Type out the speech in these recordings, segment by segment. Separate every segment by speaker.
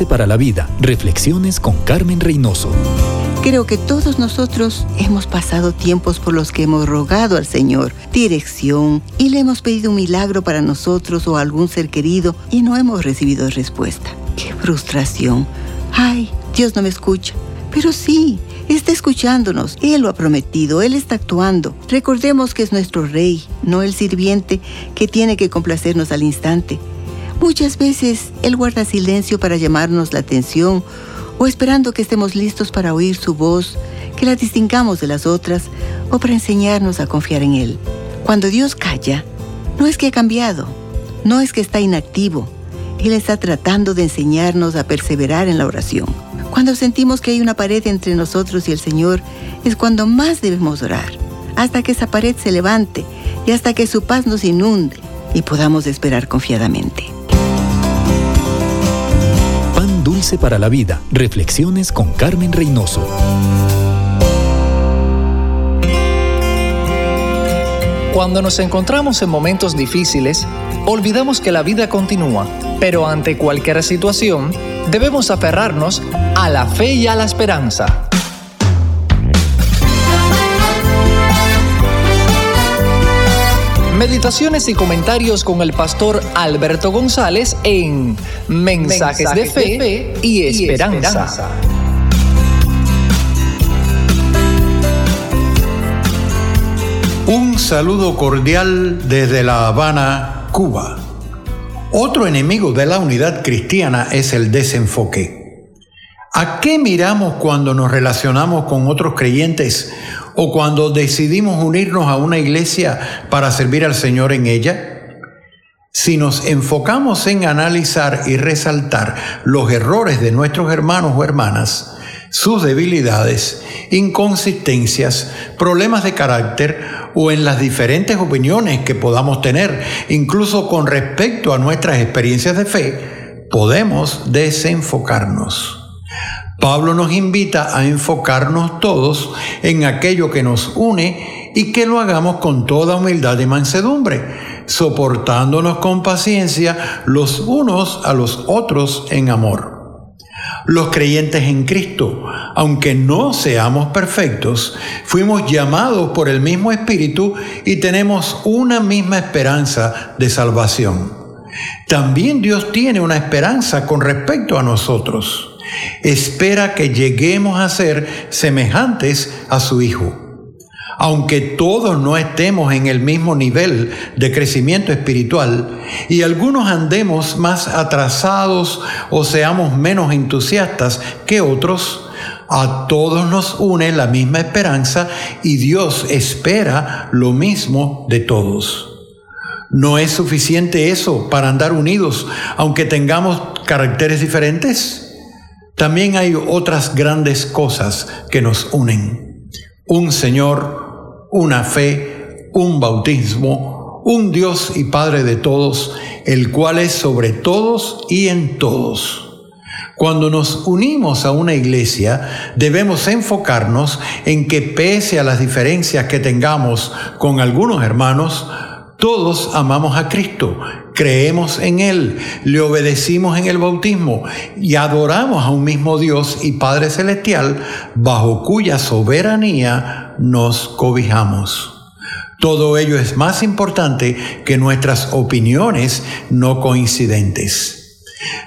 Speaker 1: Para la Vida. Reflexiones con Carmen Reynoso.
Speaker 2: Creo que todos nosotros hemos pasado tiempos por los que hemos rogado al Señor dirección y le hemos pedido un milagro para nosotros o algún ser querido y no hemos recibido respuesta. ¡Qué frustración! ¡Ay, Dios no me escucha! Pero sí, está escuchándonos. Él lo ha prometido, Él está actuando. Recordemos que es nuestro Rey, no el sirviente que tiene que complacernos al instante. Muchas veces Él guarda silencio para llamarnos la atención o esperando que estemos listos para oír su voz, que la distingamos de las otras o para enseñarnos a confiar en Él. Cuando Dios calla, no es que ha cambiado, no es que está inactivo, Él está tratando de enseñarnos a perseverar en la oración. Cuando sentimos que hay una pared entre nosotros y el Señor, es cuando más debemos orar, hasta que esa pared se levante y hasta que su paz nos inunde y podamos esperar confiadamente.
Speaker 1: Para la Vida. Reflexiones con Carmen Reynoso.
Speaker 3: Cuando nos encontramos en momentos difíciles, olvidamos que la vida continúa, pero ante cualquier situación, debemos aferrarnos a la fe y a la esperanza. Meditaciones y comentarios con el pastor Alberto González en Mensajes, de, fe y, esperanza.
Speaker 4: Un saludo cordial desde La Habana, Cuba. Otro enemigo de la unidad cristiana es el desenfoque. ¿A qué miramos cuando nos relacionamos con otros creyentes o cuando decidimos unirnos a una iglesia para servir al Señor en ella? Si nos enfocamos en analizar y resaltar los errores de nuestros hermanos o hermanas, sus debilidades, inconsistencias, problemas de carácter o en las diferentes opiniones que podamos tener, incluso con respecto a nuestras experiencias de fe, podemos desenfocarnos. Pablo nos invita a enfocarnos todos en aquello que nos une y que lo hagamos con toda humildad y mansedumbre, soportándonos con paciencia los unos a los otros en amor. Los creyentes en Cristo, aunque no seamos perfectos, fuimos llamados por el mismo Espíritu y tenemos una misma esperanza de salvación. También Dios tiene una esperanza con respecto a nosotros espera que lleguemos a ser semejantes a su Hijo. Aunque todos no estemos en el mismo nivel de crecimiento espiritual y algunos andemos más atrasados o seamos menos entusiastas que otros, a todos nos une la misma esperanza y Dios espera lo mismo de todos. ¿No es suficiente eso para andar unidos aunque tengamos caracteres diferentes? También hay otras grandes cosas que nos unen. Un Señor, una fe, un bautismo, un Dios y Padre de todos, el cual es sobre todos y en todos. Cuando nos unimos a una iglesia, debemos enfocarnos en que pese a las diferencias que tengamos con algunos hermanos, todos amamos a Cristo, creemos en Él, le obedecimos en el bautismo y adoramos a un mismo Dios y Padre Celestial bajo cuya soberanía nos cobijamos. Todo ello es más importante que nuestras opiniones no coincidentes.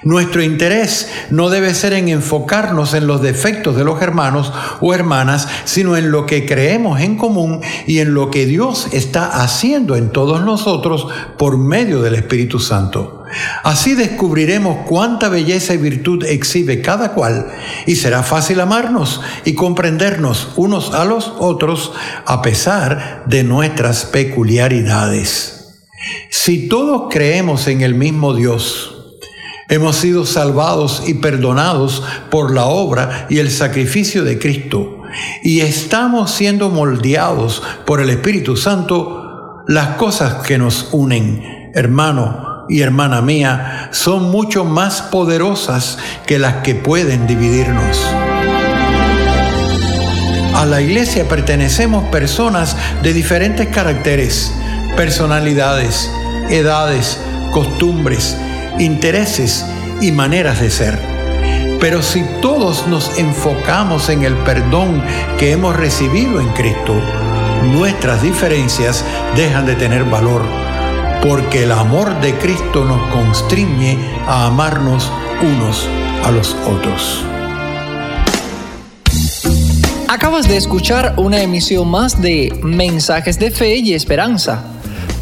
Speaker 4: Nuestro interés no debe ser en enfocarnos en los defectos de los hermanos o hermanas, sino en lo que creemos en común y en lo que Dios está haciendo en todos nosotros por medio del Espíritu Santo. Así descubriremos cuánta belleza y virtud exhibe cada cual y será fácil amarnos y comprendernos unos a los otros a pesar de nuestras peculiaridades. Si todos creemos en el mismo Dios, Hemos sido salvados y perdonados por la obra y el sacrificio de Cristo. Y estamos siendo moldeados por el Espíritu Santo. Las cosas que nos unen, hermano y hermana mía, son mucho más poderosas que las que pueden dividirnos. A la iglesia pertenecemos personas de diferentes caracteres, personalidades, edades, costumbres, intereses y maneras de ser. Pero si todos nos enfocamos en el perdón que hemos recibido en Cristo, nuestras diferencias dejan de tener valor, porque el amor de Cristo nos constriñe a amarnos unos a los otros.
Speaker 3: Acabas de escuchar una emisión más de Mensajes de Fe y Esperanza.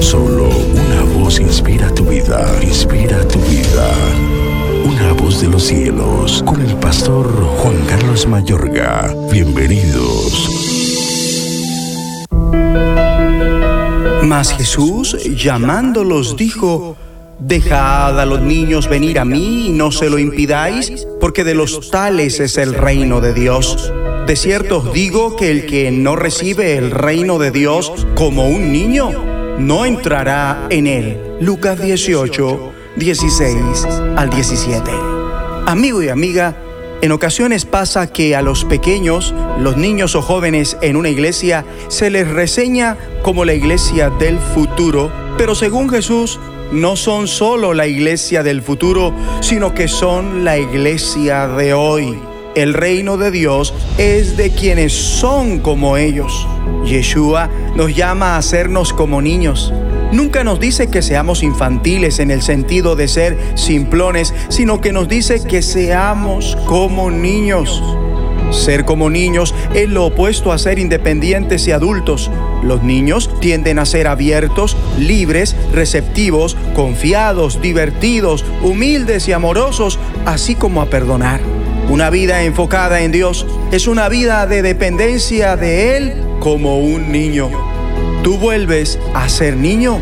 Speaker 5: Solo una voz inspira tu vida, inspira tu vida. Una voz de los cielos, con el pastor Juan Carlos Mayorga. Bienvenidos.
Speaker 6: Mas Jesús, llamándolos, dijo, Dejad a los niños venir a mí y no se lo impidáis, porque de los tales es el reino de Dios. De cierto os digo que el que no recibe el reino de Dios como un niño, no entrará en él. Lucas 18, 16 al 17. Amigo y amiga, en ocasiones pasa que a los pequeños, los niños o jóvenes en una iglesia, se les reseña como la iglesia del futuro, pero según Jesús, no son solo la iglesia del futuro, sino que son la iglesia de hoy. El reino de Dios es de quienes son como ellos. Yeshua nos llama a hacernos como niños. Nunca nos dice que seamos infantiles en el sentido de ser simplones, sino que nos dice que seamos como niños. Ser como niños es lo opuesto a ser independientes y adultos. Los niños tienden a ser abiertos, libres, receptivos, confiados, divertidos, humildes y amorosos, así como a perdonar. Una vida enfocada en Dios es una vida de dependencia de Él como un niño. Tú vuelves a ser niño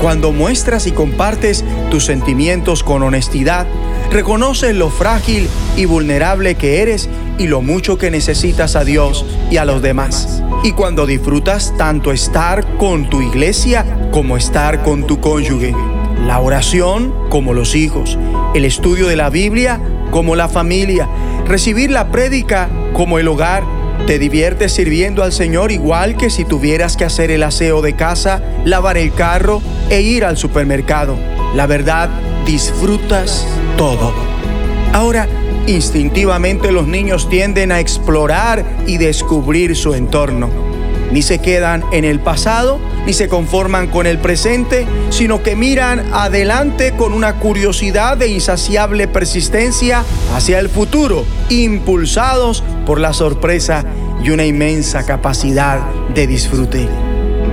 Speaker 6: cuando muestras y compartes tus sentimientos con honestidad, reconoces lo frágil y vulnerable que eres y lo mucho que necesitas a Dios y a los demás. Y cuando disfrutas tanto estar con tu iglesia como estar con tu cónyuge. La oración como los hijos, el estudio de la Biblia como la familia, recibir la prédica como el hogar. Te diviertes sirviendo al Señor igual que si tuvieras que hacer el aseo de casa, lavar el carro e ir al supermercado. La verdad, disfrutas todo. Ahora, instintivamente los niños tienden a explorar y descubrir su entorno ni se quedan en el pasado, ni se conforman con el presente, sino que miran adelante con una curiosidad de insaciable persistencia hacia el futuro, impulsados por la sorpresa y una inmensa capacidad de disfrute.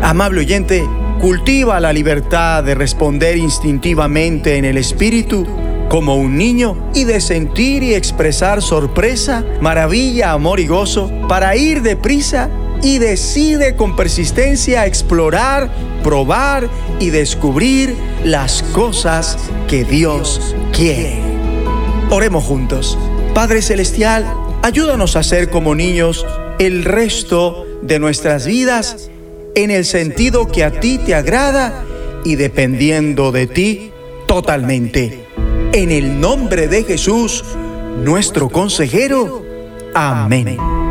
Speaker 6: Amable oyente, cultiva la libertad de responder instintivamente en el espíritu como un niño y de sentir y expresar sorpresa, maravilla, amor y gozo para ir deprisa y decide con persistencia explorar, probar y descubrir las cosas que Dios quiere. Oremos juntos. Padre Celestial, ayúdanos a ser como niños el resto de nuestras vidas en el sentido que a ti te agrada y dependiendo de ti totalmente. En el nombre de Jesús, nuestro consejero. Amén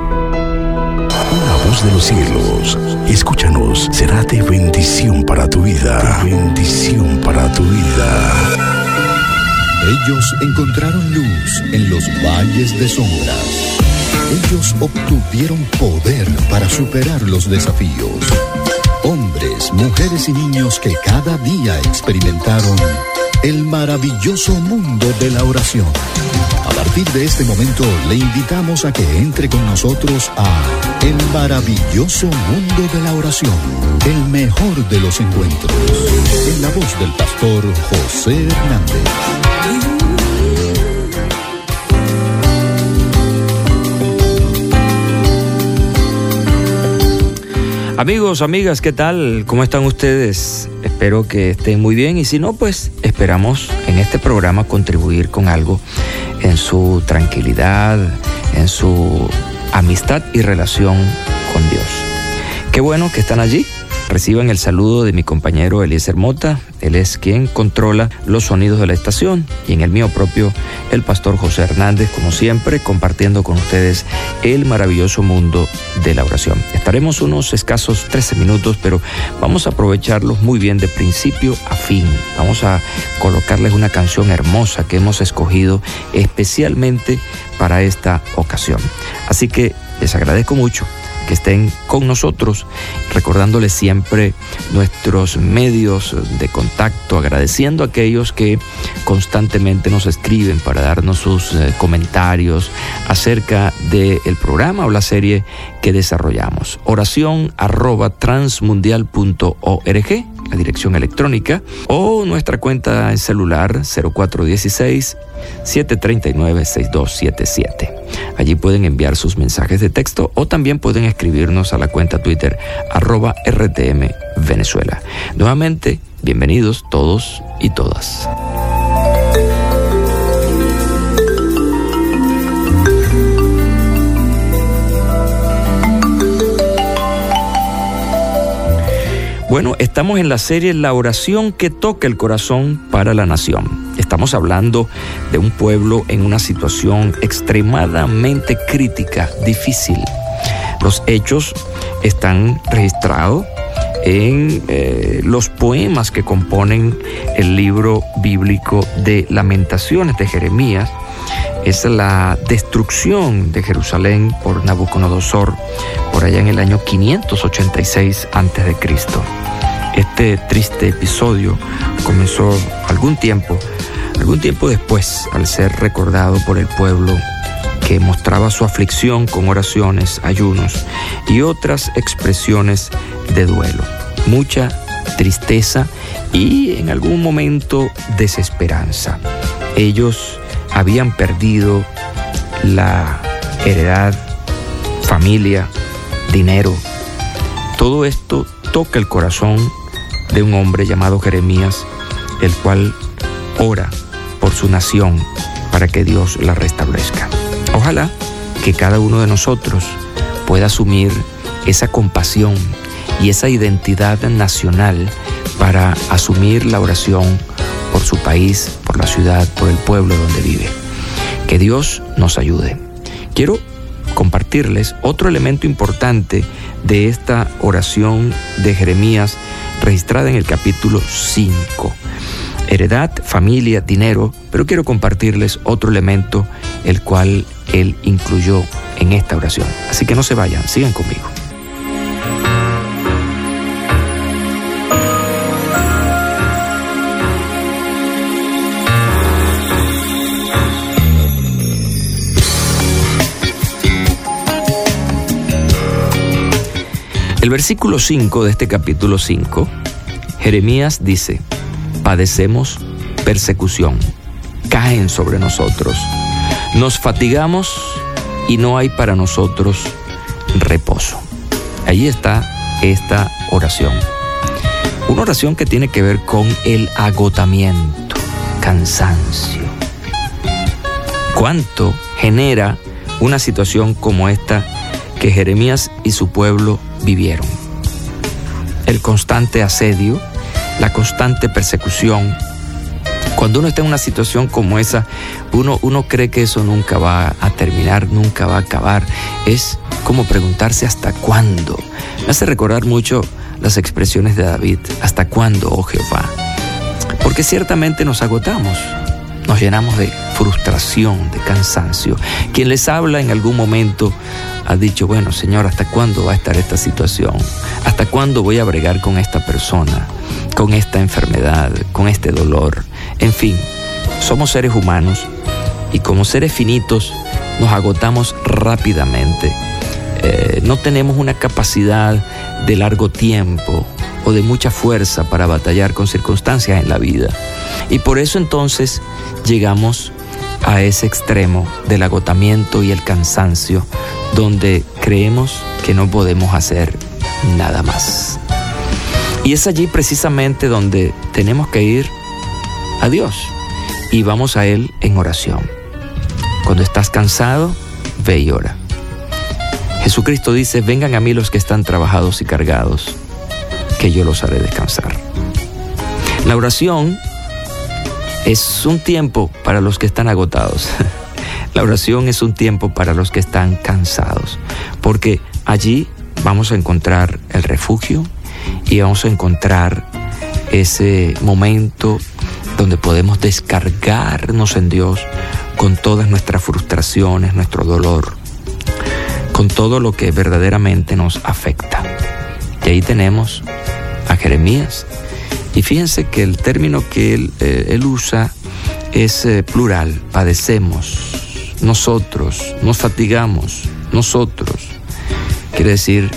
Speaker 5: de los cielos, escúchanos, será de bendición para tu vida. bendición para tu vida.
Speaker 1: Ellos encontraron luz en los valles de sombras. Ellos obtuvieron poder para superar los desafíos. Hombres, mujeres y niños que cada día experimentaron el maravilloso mundo de la oración. A partir de este momento le invitamos a que entre con nosotros a El maravilloso mundo de la oración, el mejor de los encuentros, en la voz del pastor José Hernández.
Speaker 7: Amigos, amigas, ¿qué tal? ¿Cómo están ustedes? Espero que estén muy bien y si no, pues esperamos en este programa contribuir con algo en su tranquilidad, en su amistad y relación con Dios. Qué bueno que están allí Reciban el saludo de mi compañero Eliezer Mota, él es quien controla los sonidos de la estación y en el mío propio el pastor José Hernández, como siempre, compartiendo con ustedes el maravilloso mundo de la oración. Estaremos unos escasos 13 minutos, pero vamos a aprovecharlos muy bien de principio a fin. Vamos a colocarles una canción hermosa que hemos escogido especialmente para esta ocasión. Así que les agradezco mucho que estén con nosotros, recordándoles siempre nuestros medios de contacto, agradeciendo a aquellos que constantemente nos escriben para darnos sus eh, comentarios acerca del programa o la serie que desarrollamos. Oración arroba transmundial.org la dirección electrónica, o nuestra cuenta en celular 0416-739-6277. Allí pueden enviar sus mensajes de texto o también pueden escribirnos a la cuenta Twitter arroba RTM Venezuela. Nuevamente, bienvenidos todos y todas. Bueno, estamos en la serie La oración que toca el corazón para la nación. Estamos hablando de un pueblo en una situación extremadamente crítica, difícil. Los hechos están registrados en eh, los poemas que componen el libro bíblico de lamentaciones de Jeremías. Es la destrucción de Jerusalén por Nabucodonosor por allá en el año 586 a.C. Este triste episodio comenzó algún tiempo, algún tiempo después, al ser recordado por el pueblo que mostraba su aflicción con oraciones, ayunos y otras expresiones de duelo. Mucha tristeza y en algún momento desesperanza. Ellos habían perdido la heredad, familia, dinero. Todo esto toca el corazón de un hombre llamado Jeremías, el cual ora por su nación para que Dios la restablezca. Ojalá que cada uno de nosotros pueda asumir esa compasión y esa identidad nacional para asumir la oración por su país, por la ciudad, por el pueblo donde vive. Que Dios nos ayude. Quiero compartirles otro elemento importante de esta oración de Jeremías registrada en el capítulo 5. Heredad, familia, dinero, pero quiero compartirles otro elemento el cual él incluyó en esta oración. Así que no se vayan, sigan conmigo. El versículo 5 de este capítulo 5, Jeremías dice, padecemos persecución, caen sobre nosotros, nos fatigamos y no hay para nosotros reposo. Ahí está esta oración. Una oración que tiene que ver con el agotamiento, cansancio. ¿Cuánto genera una situación como esta que Jeremías y su pueblo vivieron. El constante asedio, la constante persecución. Cuando uno está en una situación como esa, uno, uno cree que eso nunca va a terminar, nunca va a acabar. Es como preguntarse hasta cuándo. Me hace recordar mucho las expresiones de David, ¿hasta cuándo, oh Jehová? Porque ciertamente nos agotamos, nos llenamos de frustración, de cansancio. Quien les habla en algún momento ha dicho, bueno, Señor, ¿hasta cuándo va a estar esta situación? ¿Hasta cuándo voy a bregar con esta persona, con esta enfermedad, con este dolor? En fin, somos seres humanos y como seres finitos nos agotamos rápidamente. Eh, no tenemos una capacidad de largo tiempo o de mucha fuerza para batallar con circunstancias en la vida. Y por eso entonces llegamos a ese extremo del agotamiento y el cansancio, donde creemos que no podemos hacer nada más. Y es allí precisamente donde tenemos que ir a Dios y vamos a Él en oración. Cuando estás cansado, ve y ora. Jesucristo dice, vengan a mí los que están trabajados y cargados, que yo los haré descansar. La oración es un tiempo para los que están agotados. La oración es un tiempo para los que están cansados, porque allí vamos a encontrar el refugio y vamos a encontrar ese momento donde podemos descargarnos en Dios con todas nuestras frustraciones, nuestro dolor, con todo lo que verdaderamente nos afecta. Y ahí tenemos a Jeremías. Y fíjense que el término que él, eh, usa es eh, plural, padecemos, nosotros, nos fatigamos, nosotros. Quiere decir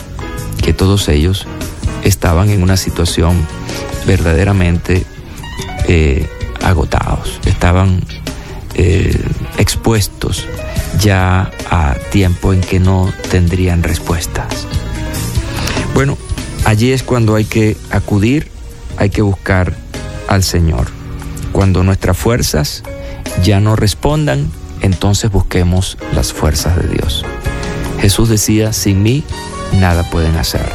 Speaker 7: que todos ellos estaban en una situación verdaderamente eh, agotados, estaban eh, expuestos ya a tiempo en que no tendrían respuestas. Bueno, allí es cuando hay que acudir, hay que buscar al Señor. Cuando nuestras fuerzas ya no respondan, entonces busquemos las fuerzas de Dios. Jesús decía, sin mí nada pueden hacer.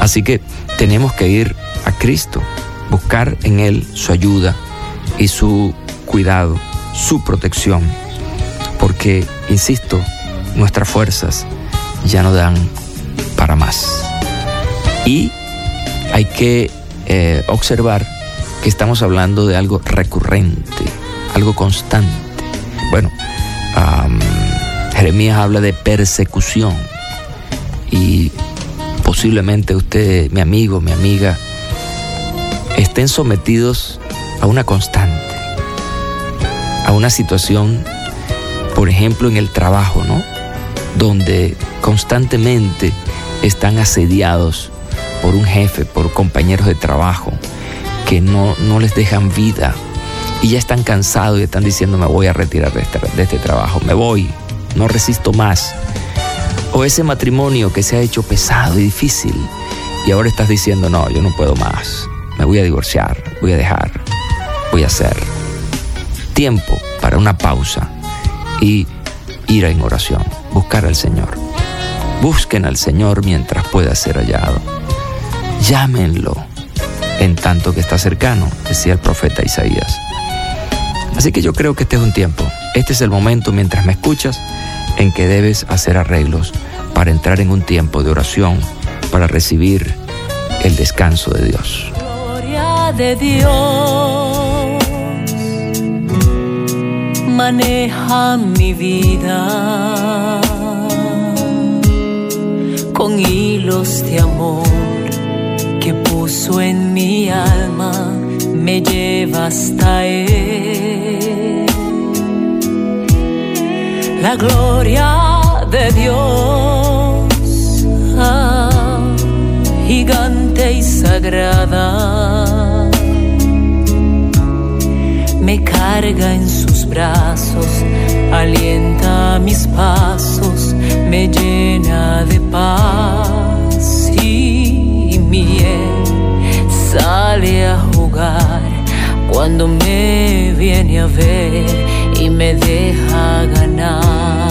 Speaker 7: Así que tenemos que ir a Cristo, buscar en Él su ayuda y su cuidado, su protección, porque, insisto, nuestras fuerzas ya no dan para más. Y hay que eh, observar que estamos hablando de algo recurrente, algo constante. Bueno, Jeremías habla de persecución y posiblemente usted, mi amigo, mi amiga, estén sometidos a una constante, a una situación, por ejemplo, en el trabajo, ¿no? Donde constantemente están asediados por un jefe, por compañeros de trabajo, que no, no les dejan vida y ya están cansados y están diciendo me voy a retirar de este, de este trabajo, me voy, no resisto más. O ese matrimonio que se ha hecho pesado y difícil y ahora estás diciendo no, yo no puedo más, me voy a divorciar, voy a dejar, voy a hacer. Tiempo para una pausa y ir en oración, buscar al Señor. Busquen al Señor mientras pueda ser hallado. Llámenlo en tanto que está cercano, decía el profeta Isaías. Así que yo creo que este es un tiempo, este es el momento mientras me escuchas en que debes hacer arreglos para entrar en un tiempo de oración, para recibir el descanso de Dios.
Speaker 8: De Dios. Maneja mi vida con hilos de amor que puso en mi alma, me lleva hasta Él. La gloria de Dios, ah, gigante y sagrada me carga en sus brazos, alienta mis pasos, me llena de paz y miel. Cuando me viene a ver y me deja ganar.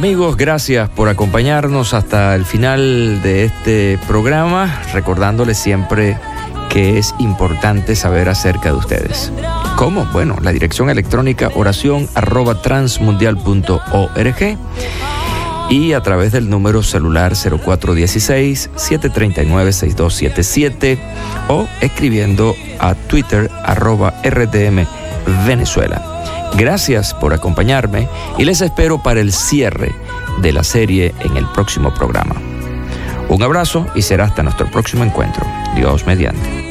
Speaker 7: Amigos, gracias por acompañarnos hasta el final de este programa, recordándoles siempre que es importante saber acerca de ustedes. ¿Cómo? Bueno, la dirección electrónica oración arroba transmundial.org y a través del número celular 0416-739-6277 o escribiendo a Twitter arroba RTM Venezuela. Gracias por acompañarme y les espero para el cierre de la serie en el próximo programa. Un abrazo y será hasta nuestro próximo encuentro. Dios mediante.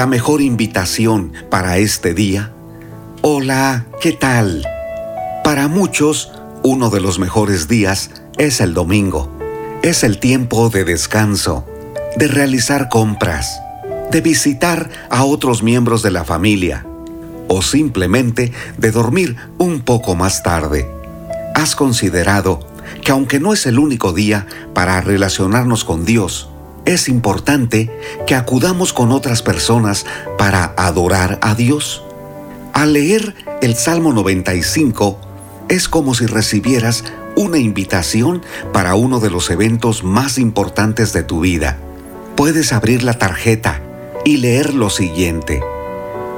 Speaker 9: La mejor invitación para este día? Hola, ¿qué tal? Para muchos, uno de los mejores días es el domingo. Es el tiempo de descanso, de realizar compras, de visitar a otros miembros de la familia o simplemente de dormir un poco más tarde. ¿Has considerado que aunque no es el único día para relacionarnos con Dios, es importante que acudamos con otras personas para adorar a Dios. Al leer el Salmo 95, es como si recibieras una invitación para uno de los eventos más importantes de tu vida. Puedes abrir la tarjeta y leer lo siguiente.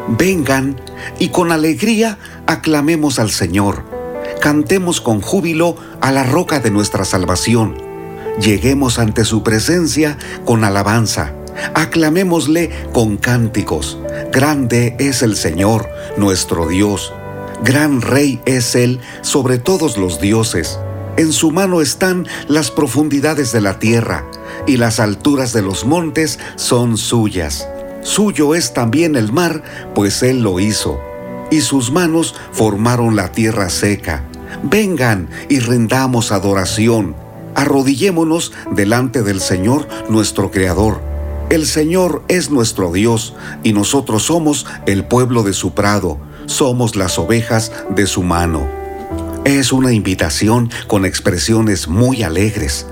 Speaker 9: Vengan y con alegría aclamemos al Señor. Cantemos con júbilo a la roca de nuestra salvación Lleguemos ante su presencia con alabanza. Aclamémosle con cánticos. Grande es el Señor, nuestro Dios. Gran Rey es Él sobre todos los dioses. En su mano están las profundidades de la tierra, y las alturas de los montes son suyas. Suyo es también el mar, pues Él lo hizo, y sus manos formaron la tierra seca. Vengan y rendamos adoración arrodillémonos delante del Señor nuestro Creador. El Señor es nuestro Dios y nosotros somos el pueblo de su prado, somos las ovejas de su mano. Es una invitación con expresiones muy alegres.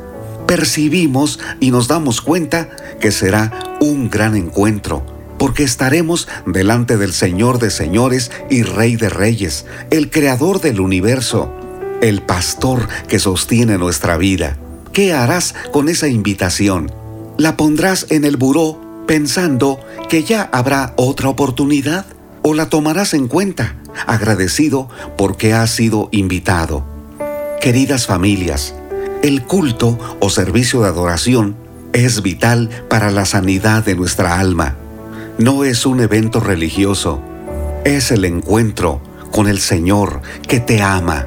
Speaker 9: Percibimos y nos damos cuenta que será un gran encuentro, porque estaremos delante del Señor de señores y Rey de reyes, el Creador del universo el pastor que sostiene nuestra vida. ¿Qué harás con esa invitación? ¿La pondrás en el buró pensando que ya habrá otra oportunidad? ¿O la tomarás en cuenta, agradecido porque has sido invitado? Queridas familias, el culto o servicio de adoración es vital para la sanidad de nuestra alma. No es un evento religioso, es el encuentro con el Señor que te ama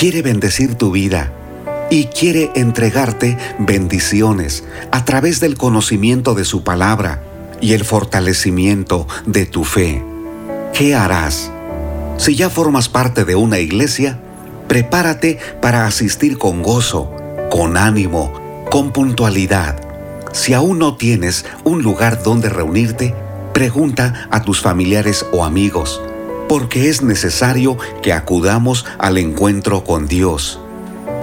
Speaker 9: quiere bendecir tu vida y quiere entregarte bendiciones a través del conocimiento de su palabra y el fortalecimiento de tu fe. ¿Qué harás? Si ya formas parte de una iglesia, prepárate para asistir con gozo, con ánimo, con puntualidad. Si aún no tienes un lugar donde reunirte, pregunta a tus familiares o amigos porque es necesario que acudamos al encuentro con Dios.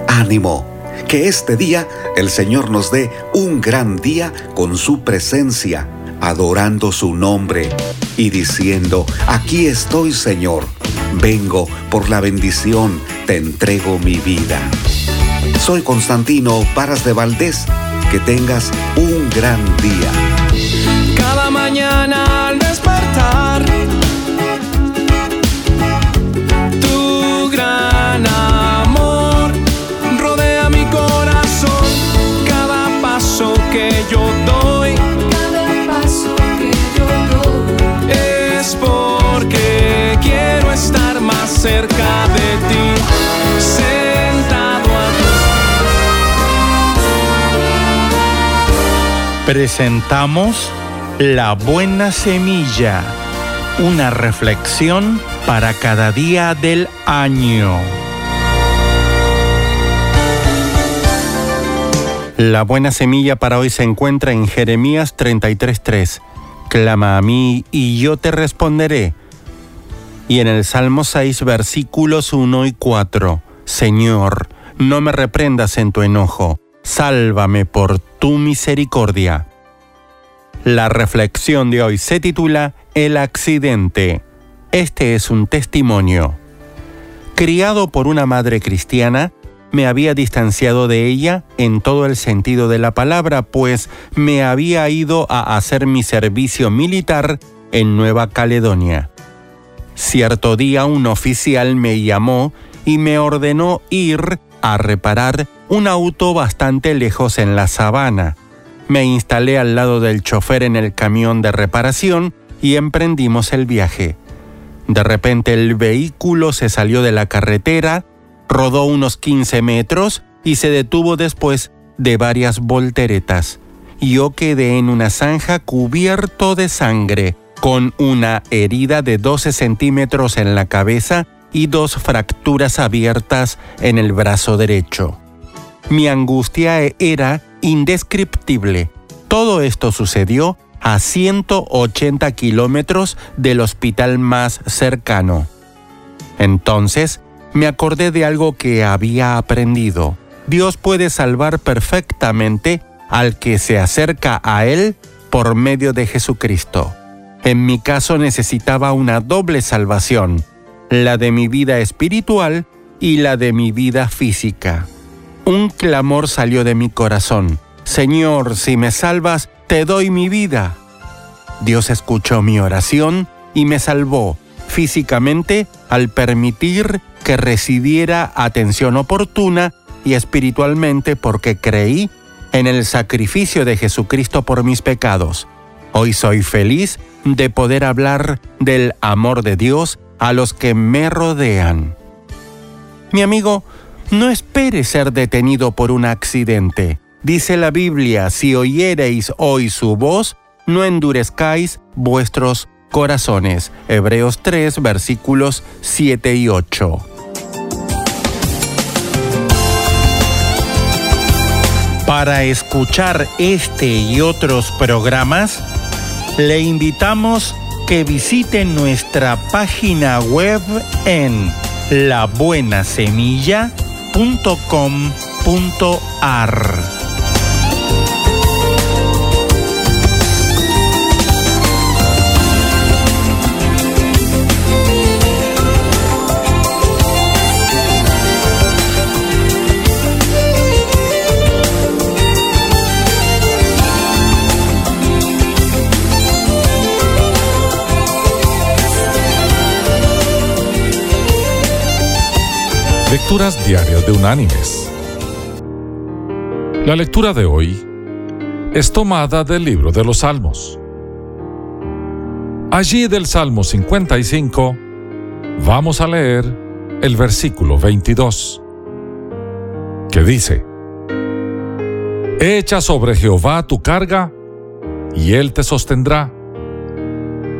Speaker 9: Ánimo, que este día el Señor nos dé un gran día con su presencia, adorando su nombre. y diciendo, aquí estoy Señor, vengo por la bendición, te entrego mi vida. Soy Constantino Paras de Valdés, que tengas un gran día.
Speaker 10: Cada mañana al despertar cerca de ti, sentado
Speaker 11: Presentamos La Buena Semilla, una reflexión para cada día del año. La buena semilla para hoy se encuentra en Jeremías 33:3. Clama a mí y yo te responderé y en el Salmo 6 versículos 1 y 4, Señor, no me reprendas en tu enojo, sálvame por tu misericordia. La reflexión de hoy se titula El accidente. Este es un testimonio. Criado por una madre cristiana, me había distanciado de ella en todo el sentido de la palabra, pues me había ido a hacer mi servicio militar en Nueva Caledonia. Cierto día un oficial me llamó y me ordenó ir a reparar un auto bastante lejos en la sabana. Me instalé al lado del chofer en el camión de reparación y emprendimos el viaje. De repente el vehículo se salió de la carretera, rodó unos 15 metros y se detuvo después de varias volteretas. Yo quedé en una zanja cubierto de sangre con una herida de 12 centímetros en la cabeza y dos fracturas abiertas en el brazo derecho. Mi angustia era indescriptible. Todo esto sucedió a 180 kilómetros del hospital más cercano. Entonces me acordé de algo que había aprendido. Dios puede salvar perfectamente al que se acerca a Él por medio de Jesucristo. En mi caso necesitaba una doble salvación, la de mi vida espiritual y la de mi vida física. Un clamor salió de mi corazón. Señor, si me salvas, te doy mi vida. Dios escuchó mi oración y me salvó físicamente al permitir que recibiera atención oportuna y espiritualmente porque creí en el sacrificio de Jesucristo por mis pecados. Hoy soy feliz de poder hablar del amor de Dios a los que me rodean. Mi amigo, no espere ser detenido por un accidente. Dice la Biblia, si oyereis hoy su voz, no endurezcáis vuestros corazones. Hebreos 3, versículos 7 y 8. Para escuchar este y otros programas, le invitamos que visite nuestra página web en labuenasemilla.com.ar.
Speaker 12: Lecturas Diarias de Unánimes. La lectura de hoy es tomada del libro de los Salmos. Allí del Salmo 55 vamos a leer el versículo 22, que dice, Echa sobre Jehová tu carga, y él te sostendrá.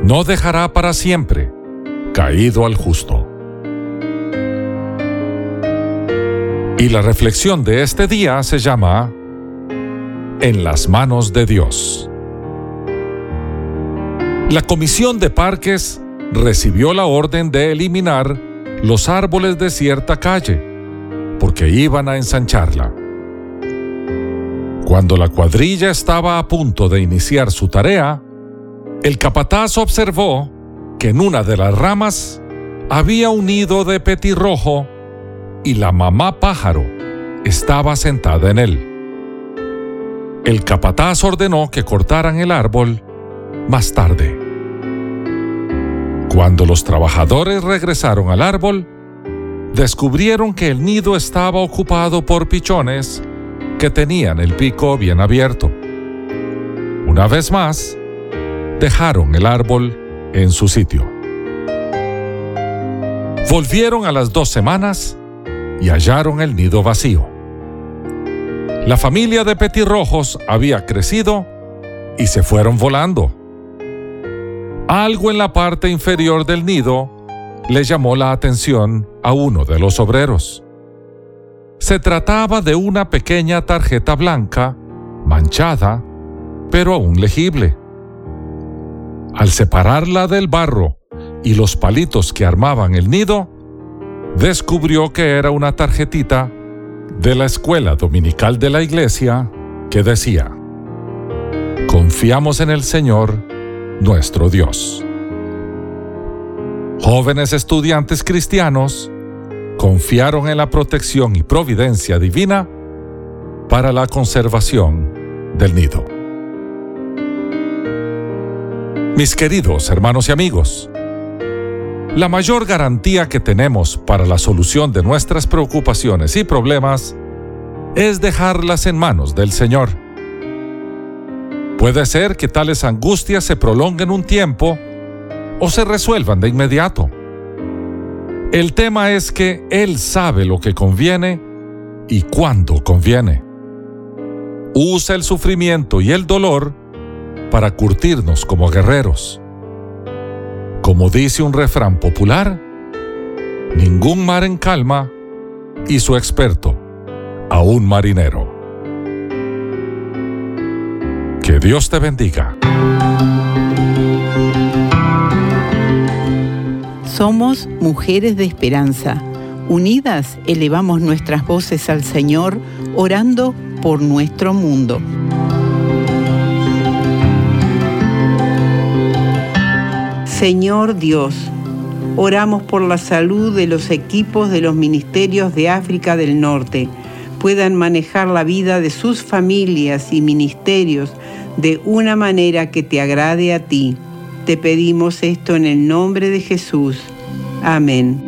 Speaker 12: No dejará para siempre caído al justo. Y la reflexión de este día se llama En las manos de Dios. La Comisión de Parques recibió la orden de eliminar los árboles de cierta calle, porque iban a ensancharla. Cuando la cuadrilla estaba a punto de iniciar su tarea, El capataz observó que en una de las ramas había un nido de petirrojo y la mamá pájaro estaba sentada en él. El capataz ordenó que cortaran el árbol más tarde. Cuando los trabajadores regresaron al árbol, descubrieron que el nido estaba ocupado por pichones que tenían el pico bien abierto. Una vez más, dejaron el árbol en su sitio. Volvieron a las dos semanas y hallaron el nido vacío. La familia de petirrojos había crecido y se fueron volando. Algo en la parte inferior del nido le llamó la atención a uno de los obreros. Se trataba de una pequeña tarjeta blanca, manchada, pero aún legible. Al separarla del barro y los palitos que armaban el nido, descubrió que era una tarjetita de la escuela dominical de la iglesia que decía, Confiamos en el Señor, nuestro Dios. Jóvenes estudiantes cristianos confiaron en la protección y providencia divina para la conservación del nido. Mis queridos hermanos y amigos, la mayor garantía que tenemos para la solución de nuestras preocupaciones y problemas es dejarlas en manos del Señor. Puede ser que tales angustias se prolonguen un tiempo o se resuelvan de inmediato. El tema es que Él sabe lo que conviene y cuándo conviene. Usa el sufrimiento y el dolor para curtirnos como guerreros. Como dice un refrán popular, ningún mar en calma y su experto a un marinero. Que Dios te bendiga.
Speaker 13: Somos mujeres de esperanza. Unidas elevamos nuestras voces al Señor, orando por nuestro mundo. Señor Dios, oramos por la salud de los equipos de los ministerios de África del Norte, puedan manejar la vida de sus familias y ministerios de una manera que te agrade a ti. Te pedimos esto en el nombre de Jesús. Amén.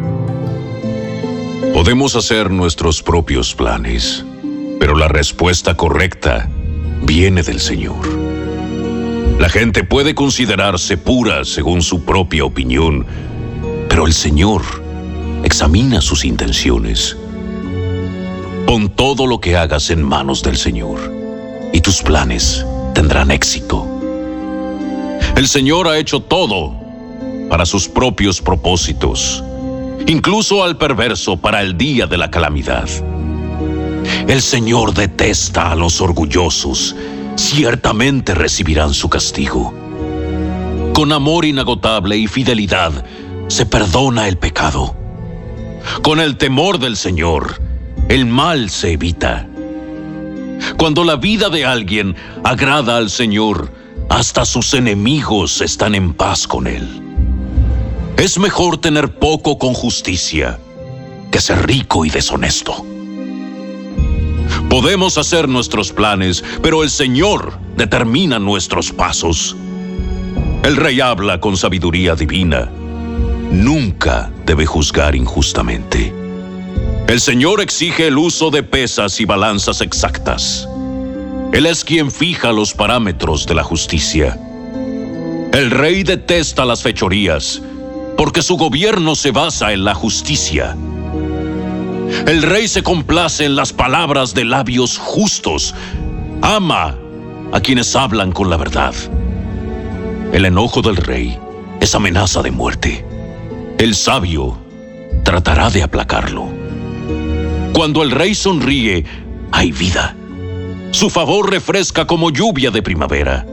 Speaker 14: Podemos hacer nuestros propios planes, pero la respuesta correcta viene del Señor. La gente puede considerarse pura según su propia opinión, pero el Señor examina sus intenciones. Pon todo lo que hagas en manos del Señor, y tus planes tendrán éxito. El Señor ha hecho todo para sus propios propósitos incluso al perverso para el día de la calamidad. El Señor detesta a los orgullosos, ciertamente recibirán su castigo. Con amor inagotable y fidelidad se perdona el pecado. Con el temor del Señor, el mal se evita. Cuando la vida de alguien agrada al Señor, hasta sus enemigos están en paz con él. Es mejor tener poco con justicia que ser rico y deshonesto. Podemos hacer nuestros planes, pero el Señor determina nuestros pasos. El rey habla con sabiduría divina. Nunca debe juzgar injustamente. El Señor exige el uso de pesas y balanzas exactas. Él es quien fija los parámetros de la justicia. El rey detesta las fechorías porque su gobierno se basa en la justicia. El rey se complace en las palabras de labios justos. Ama a quienes hablan con la verdad. El enojo del rey es amenaza de muerte. El sabio tratará de aplacarlo. Cuando el rey sonríe, hay vida. Su favor refresca como lluvia de primavera.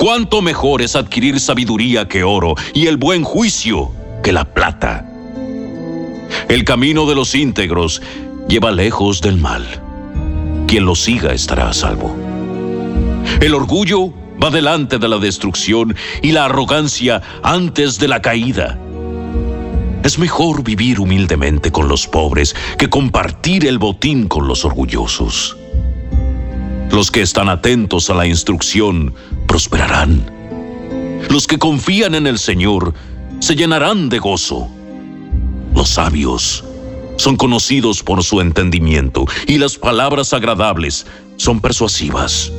Speaker 14: Cuánto mejor es adquirir sabiduría que oro y el buen juicio que la plata. El camino de los íntegros lleva lejos del mal. Quien lo siga estará a salvo. El orgullo va delante de la destrucción y la arrogancia antes de la caída. Es mejor vivir humildemente con los pobres que compartir el botín con los orgullosos. Los que están atentos a la instrucción prosperarán. Los que confían en el Señor se llenarán de gozo. Los sabios son conocidos por su entendimiento y las palabras agradables son persuasivas.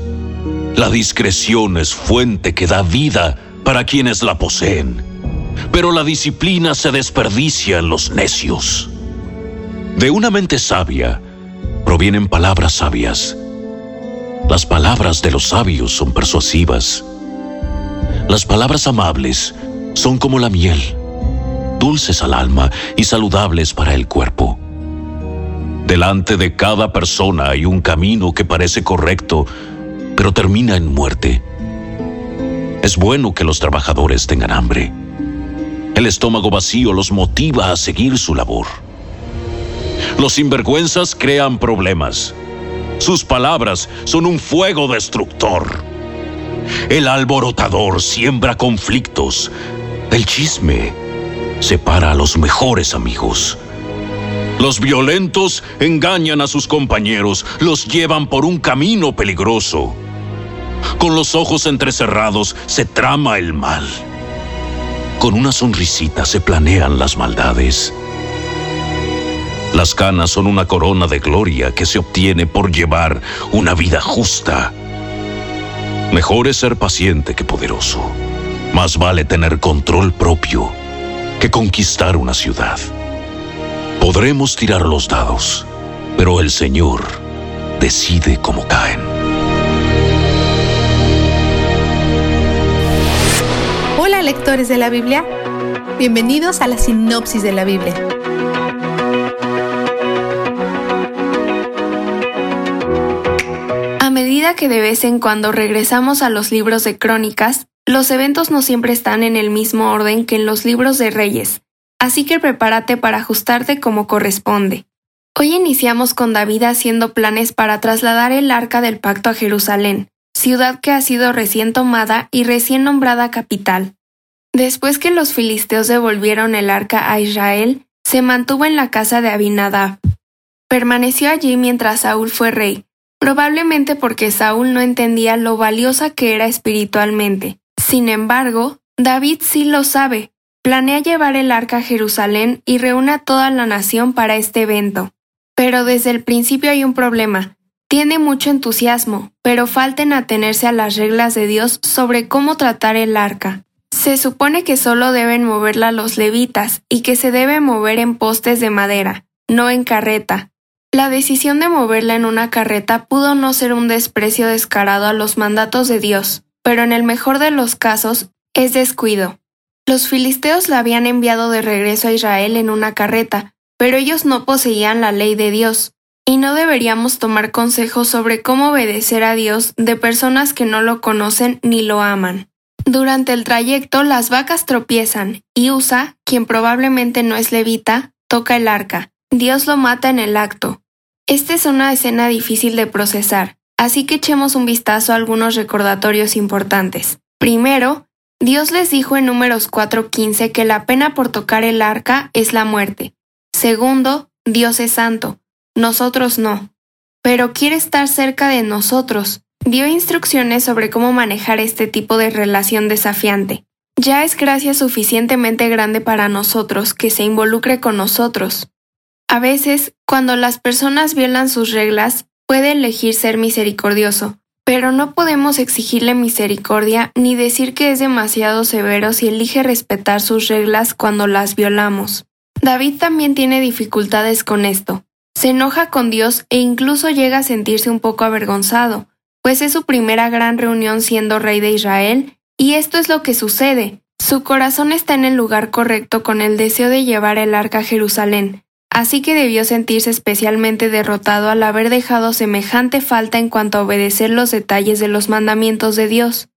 Speaker 14: La discreción es fuente que da vida para quienes la poseen, pero la disciplina se desperdicia en los necios. De una mente sabia provienen palabras sabias. Las palabras de los sabios son persuasivas. Las palabras amables son como la miel, dulces al alma y saludables para el cuerpo. Delante de cada persona hay un camino que parece correcto, pero termina en muerte. Es bueno que los trabajadores tengan hambre. El estómago vacío los motiva a seguir su labor. Los sinvergüenzas crean problemas. Sus palabras son un fuego destructor. El alborotador siembra conflictos. El chisme separa a los mejores amigos. Los violentos engañan a sus compañeros, los llevan por un camino peligroso. Con los ojos entrecerrados se trama el mal. Con una sonrisita se planean las maldades. Las canas son una corona de gloria que se obtiene por llevar una vida justa. Mejor es ser paciente que poderoso. Más vale tener control propio que conquistar una ciudad. Podremos tirar los dados, pero el Señor decide cómo caen.
Speaker 15: Hola lectores de la Biblia, bienvenidos a la sinopsis de la Biblia. Que de vez en cuando regresamos a los libros de crónicas, los eventos no siempre están en el mismo orden que en los libros de reyes, así que prepárate para ajustarte como corresponde. Hoy iniciamos con David haciendo planes para trasladar el arca del pacto a Jerusalén, ciudad que ha sido recién tomada y recién nombrada capital. Después que los filisteos devolvieron el arca a Israel, se mantuvo en la casa de Abinadab. Permaneció allí mientras Saúl fue rey, probablemente porque Saúl no entendía lo valiosa que era espiritualmente. Sin embargo, David sí lo sabe. Planea llevar el arca a Jerusalén y reúne a toda la nación para este evento. Pero desde el principio hay un problema. Tiene mucho entusiasmo, pero falta en atenerse a las reglas de Dios sobre cómo tratar el arca. Se supone que solo deben moverla los levitas y que se debe mover en postes de madera, no en carreta. La decisión de moverla en una carreta pudo no ser un desprecio descarado a los mandatos de Dios, pero en el mejor de los casos es descuido. Los filisteos la habían enviado de regreso a Israel en una carreta, pero ellos no poseían la ley de Dios, y no deberíamos tomar consejos sobre cómo obedecer a Dios de personas que no lo conocen ni lo aman. Durante el trayecto las vacas tropiezan, y Usa, quien probablemente no es levita, toca el arca. Dios lo mata en el acto. Esta es una escena difícil de procesar, Así que echemos un vistazo a algunos recordatorios importantes. Primero, Dios les dijo en números 4.15 que la pena por tocar el arca es la muerte. Segundo, Dios es santo, nosotros no. Pero quiere estar cerca de nosotros. Dio instrucciones sobre cómo manejar este tipo de relación desafiante. Ya es gracia suficientemente grande para nosotros que se involucre con nosotros. A veces, cuando las personas violan sus reglas, puede elegir ser misericordioso, pero no podemos exigirle misericordia ni decir que es demasiado severo si elige respetar sus reglas cuando las violamos. David también tiene dificultades con esto. Se enoja con Dios e incluso llega a sentirse un poco avergonzado, pues es su primera gran reunión siendo rey de Israel, y esto es lo que sucede. Su corazón está en el lugar correcto con el deseo de llevar el arca a Jerusalén, así que debió sentirse especialmente derrotado al haber dejado semejante falta en cuanto a obedecer los detalles de los mandamientos de Dios.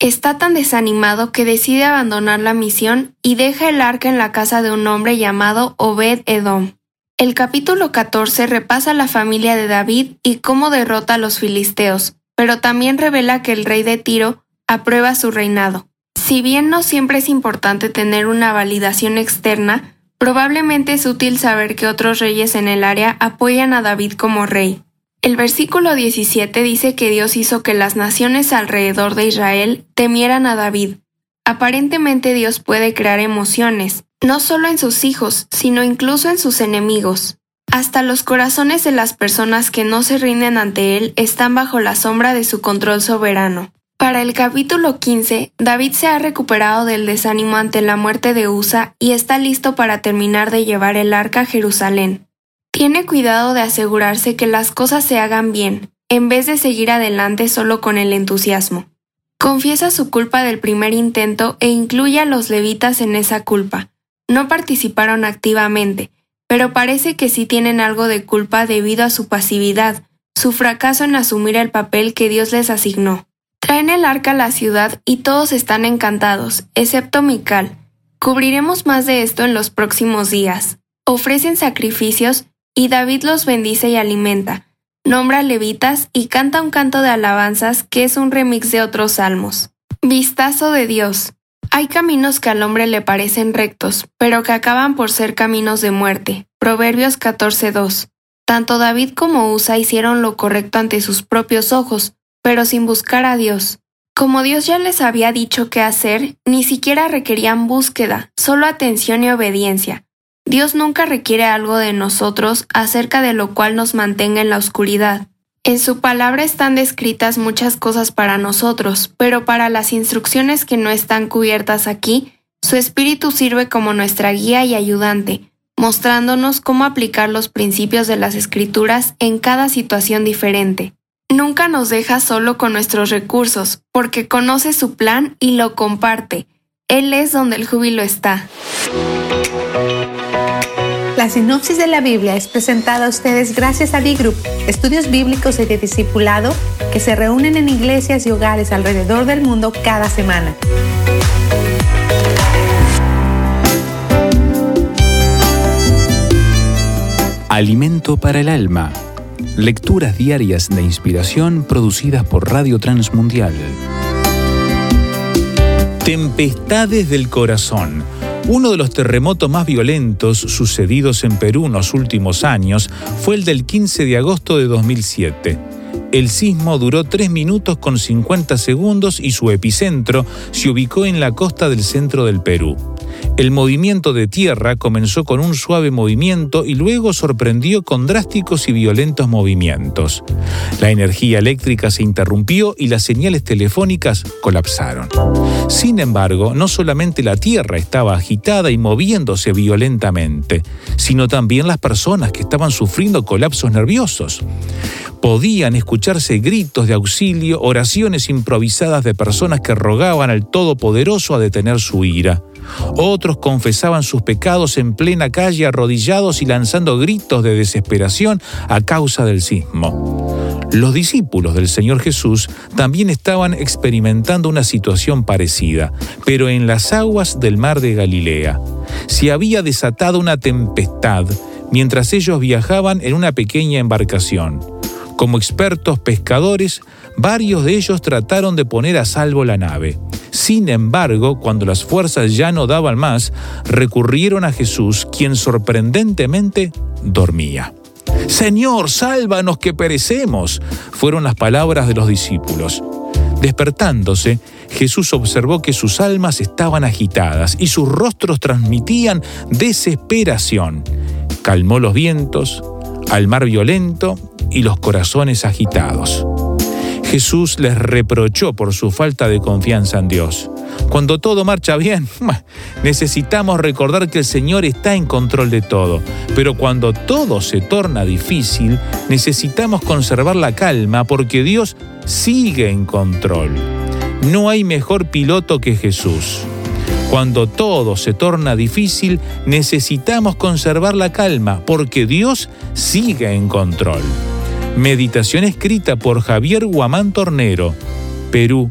Speaker 15: Está tan desanimado que decide abandonar la misión y deja el arca en la casa de un hombre llamado Obed Edom. El capítulo 14 repasa la familia de David y cómo derrota a los filisteos, pero también revela que el rey de Tiro aprueba su reinado. Si bien no siempre es importante tener una validación externa, probablemente es útil saber que otros reyes en el área apoyan a David como rey. El versículo 17 dice que Dios hizo que las naciones alrededor de Israel temieran a David. Aparentemente Dios puede crear emociones, no solo en sus hijos, sino incluso en sus enemigos. Hasta los corazones de las personas que no se rinden ante Él están bajo la sombra de su control soberano. Para el capítulo 15, David se ha recuperado del desánimo ante la muerte de Usa y está listo para terminar de llevar el arca a Jerusalén. Tiene cuidado de asegurarse que las cosas se hagan bien, en vez de seguir adelante solo con el entusiasmo. Confiesa su culpa del primer intento e incluye a los levitas en esa culpa. No participaron activamente, pero parece que sí tienen algo de culpa debido a su pasividad, su fracaso en asumir el papel que Dios les asignó. Traen el arca la ciudad y todos están encantados, excepto Mical. Cubriremos más de esto en los próximos días. Ofrecen sacrificios y David los bendice y alimenta, nombra levitas y canta un canto de alabanzas que es un remix de otros salmos. Vistazo de Dios. Hay caminos que al hombre le parecen rectos, pero que acaban por ser caminos de muerte. Proverbios 14.2. Tanto David como Usa hicieron lo correcto ante sus propios ojos, pero sin buscar a Dios. Como Dios ya les había dicho qué hacer, ni siquiera requerían búsqueda, solo atención y obediencia. Dios nunca requiere algo de nosotros acerca de lo cual nos mantenga en la oscuridad. En su palabra están descritas muchas cosas para nosotros, pero para las instrucciones que no están cubiertas aquí, su Espíritu sirve como nuestra guía y ayudante, mostrándonos cómo aplicar los principios de las Escrituras en cada situación diferente. Nunca nos deja solo con nuestros recursos, porque conoce su plan y lo comparte. Él es donde el júbilo está.
Speaker 16: La sinopsis de la Biblia es presentada a ustedes gracias a D-Group, estudios bíblicos y de discipulado que se reúnen en iglesias y hogares alrededor del mundo cada semana.
Speaker 17: Alimento para el alma. Lecturas diarias de inspiración producidas por Radio Transmundial. Tempestades del corazón uno de los terremotos más violentos sucedidos en Perú en los últimos años fue el del 15 de agosto de 2007. El sismo duró 3 minutos con 50 segundos y su epicentro se ubicó en la costa del centro del Perú. El movimiento de tierra comenzó con un suave movimiento y luego sorprendió con drásticos y violentos movimientos. La energía eléctrica se interrumpió y las señales telefónicas colapsaron. Sin embargo, no solamente la tierra estaba agitada y moviéndose violentamente, sino también las personas que estaban sufriendo colapsos nerviosos. Podían escucharse gritos de auxilio, oraciones improvisadas de personas que rogaban al Todopoderoso a detener su ira. Otros confesaban sus pecados en plena calle arrodillados y lanzando gritos de desesperación a causa del sismo. Los discípulos del Señor Jesús también estaban experimentando una situación parecida, pero en las aguas del mar de Galilea. Se había desatado una tempestad mientras ellos viajaban en una pequeña embarcación. Como expertos pescadores, varios de ellos trataron de poner a salvo la nave. Sin embargo, cuando las fuerzas ya no daban más, recurrieron a Jesús, quien sorprendentemente dormía. Señor, sálvanos que perecemos, fueron las palabras de los discípulos. Despertándose, Jesús observó que sus almas estaban agitadas y sus rostros transmitían desesperación. Calmó los vientos, al mar violento y los corazones agitados. Jesús les reprochó por su falta de confianza en Dios. Cuando todo marcha bien, necesitamos recordar que el Señor está en control de todo. Pero cuando todo se torna difícil, necesitamos conservar la calma porque Dios sigue en control. No hay mejor piloto que Jesús. Cuando todo se torna difícil, necesitamos conservar la calma porque Dios sigue en control. Meditación escrita por Javier Guamán Tornero, Perú.